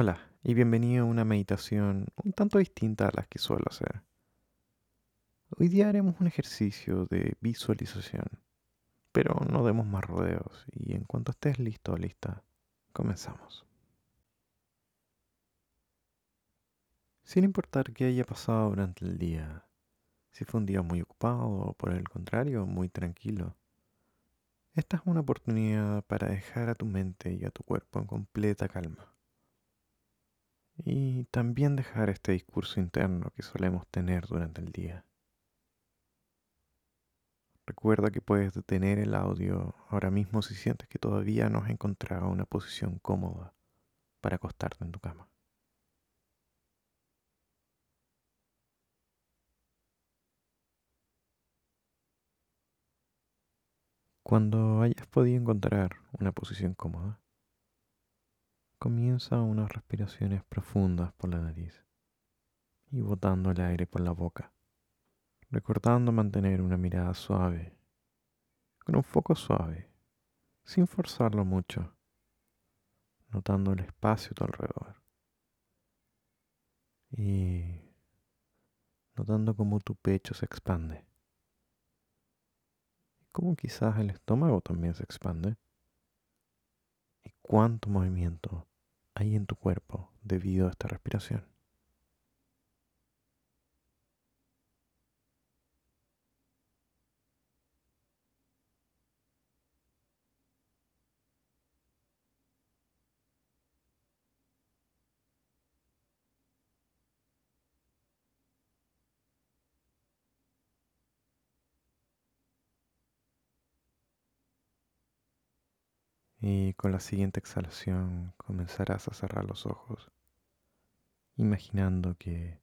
Hola y bienvenido a una meditación un tanto distinta a las que suelo hacer. Hoy día haremos un ejercicio de visualización, pero no demos más rodeos y en cuanto estés listo o lista, comenzamos. Sin importar qué haya pasado durante el día, si fue un día muy ocupado o por el contrario muy tranquilo, esta es una oportunidad para dejar a tu mente y a tu cuerpo en completa calma y también dejar este discurso interno que solemos tener durante el día. Recuerda que puedes detener el audio ahora mismo si sientes que todavía no has encontrado una posición cómoda para acostarte en tu cama. Cuando hayas podido encontrar una posición cómoda, Comienza unas respiraciones profundas por la nariz y botando el aire por la boca, recordando mantener una mirada suave, con un foco suave, sin forzarlo mucho, notando el espacio a tu alrededor y notando cómo tu pecho se expande, y cómo quizás el estómago también se expande y cuánto movimiento hay en tu cuerpo debido a esta respiración. Y con la siguiente exhalación comenzarás a cerrar los ojos, imaginando que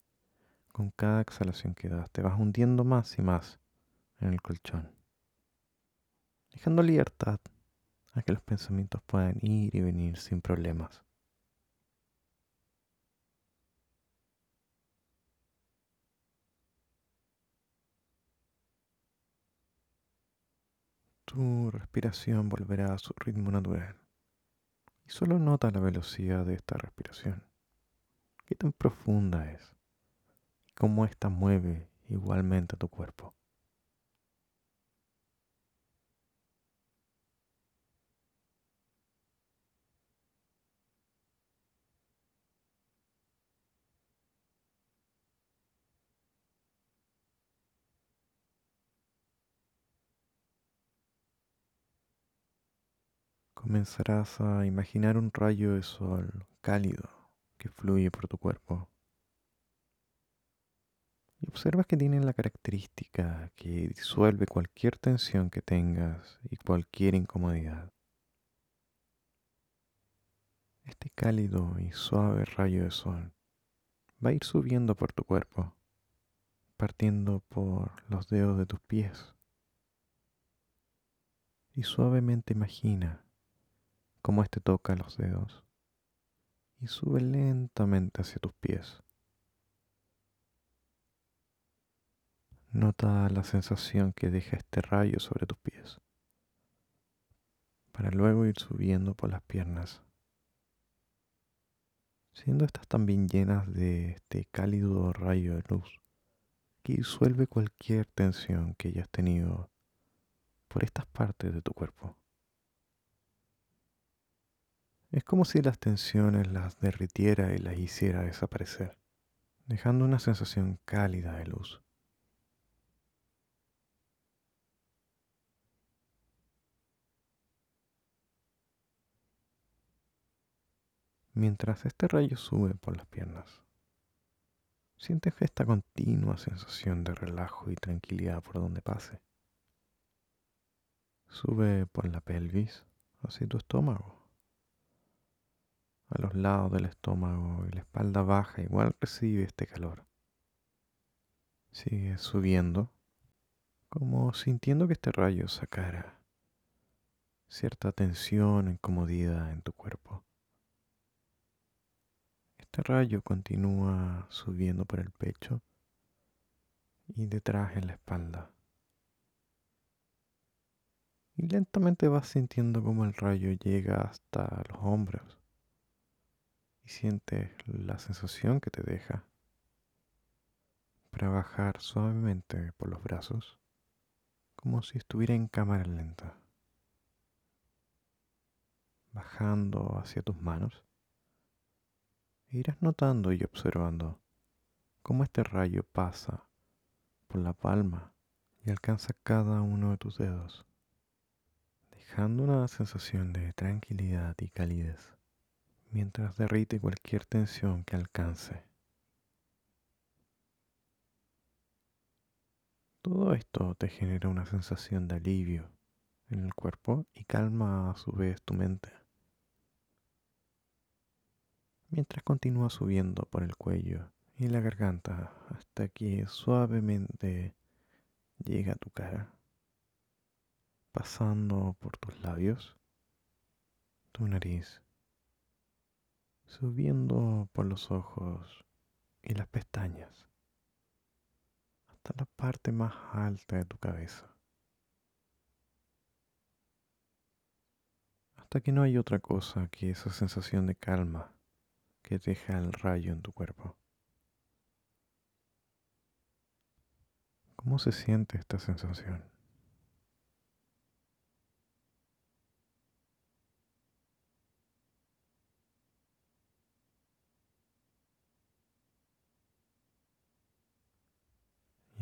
con cada exhalación que das te vas hundiendo más y más en el colchón, dejando libertad a que los pensamientos puedan ir y venir sin problemas. Tu respiración volverá a su ritmo natural. Y solo nota la velocidad de esta respiración. Qué tan profunda es. Y cómo ésta mueve igualmente a tu cuerpo. Comenzarás a imaginar un rayo de sol cálido que fluye por tu cuerpo. Y observas que tiene la característica que disuelve cualquier tensión que tengas y cualquier incomodidad. Este cálido y suave rayo de sol va a ir subiendo por tu cuerpo, partiendo por los dedos de tus pies. Y suavemente imagina cómo éste toca los dedos y sube lentamente hacia tus pies. Nota la sensación que deja este rayo sobre tus pies, para luego ir subiendo por las piernas, siendo estas también llenas de este cálido rayo de luz que disuelve cualquier tensión que hayas tenido por estas partes de tu cuerpo. Es como si las tensiones las derritiera y las hiciera desaparecer, dejando una sensación cálida de luz. Mientras este rayo sube por las piernas, sientes esta continua sensación de relajo y tranquilidad por donde pase. Sube por la pelvis hacia tu estómago a los lados del estómago y la espalda baja igual recibe este calor. Sigue subiendo, como sintiendo que este rayo sacara cierta tensión, incomodidad en tu cuerpo. Este rayo continúa subiendo por el pecho y detrás en la espalda. Y lentamente vas sintiendo como el rayo llega hasta los hombros y sientes la sensación que te deja para bajar suavemente por los brazos como si estuviera en cámara lenta, bajando hacia tus manos. Irás notando y observando cómo este rayo pasa por la palma y alcanza cada uno de tus dedos, dejando una sensación de tranquilidad y calidez mientras derrite cualquier tensión que alcance. Todo esto te genera una sensación de alivio en el cuerpo y calma a su vez tu mente. Mientras continúa subiendo por el cuello y la garganta hasta que suavemente llega a tu cara, pasando por tus labios, tu nariz, subiendo por los ojos y las pestañas hasta la parte más alta de tu cabeza. Hasta que no hay otra cosa que esa sensación de calma que deja el rayo en tu cuerpo. ¿Cómo se siente esta sensación?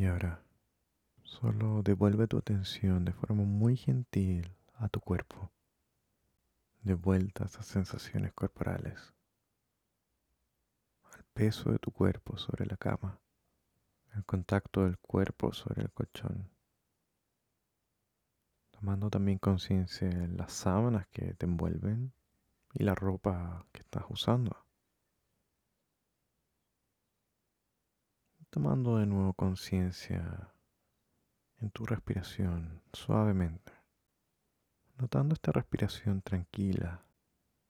Y ahora, solo devuelve tu atención de forma muy gentil a tu cuerpo. De vuelta a esas sensaciones corporales. Al peso de tu cuerpo sobre la cama. El contacto del cuerpo sobre el colchón. Tomando también conciencia de las sábanas que te envuelven y la ropa que estás usando. Tomando de nuevo conciencia en tu respiración suavemente, notando esta respiración tranquila,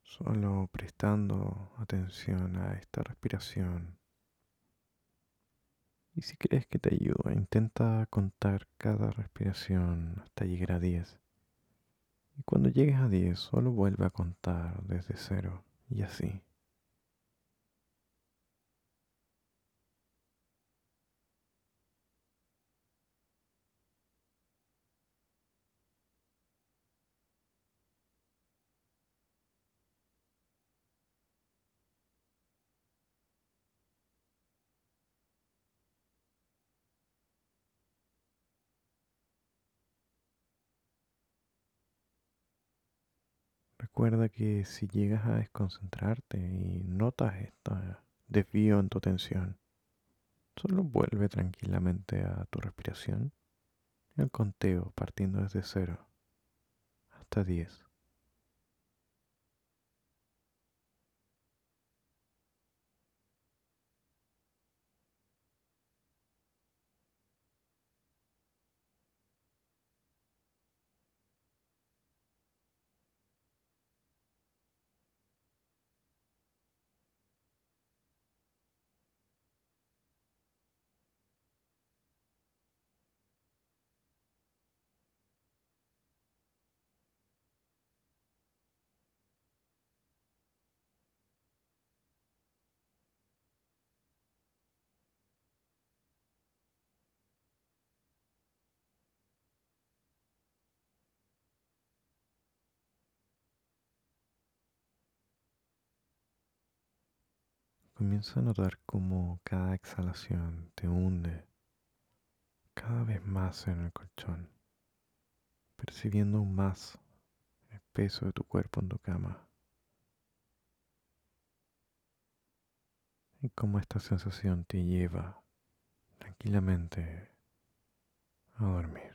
solo prestando atención a esta respiración. Y si crees que te ayuda, intenta contar cada respiración hasta llegar a 10. Y cuando llegues a 10, solo vuelve a contar desde cero y así. Recuerda que si llegas a desconcentrarte y notas este desvío en tu atención, solo vuelve tranquilamente a tu respiración y al conteo partiendo desde cero hasta 10. Comienza a notar cómo cada exhalación te hunde cada vez más en el colchón, percibiendo más el peso de tu cuerpo en tu cama. Y cómo esta sensación te lleva tranquilamente a dormir.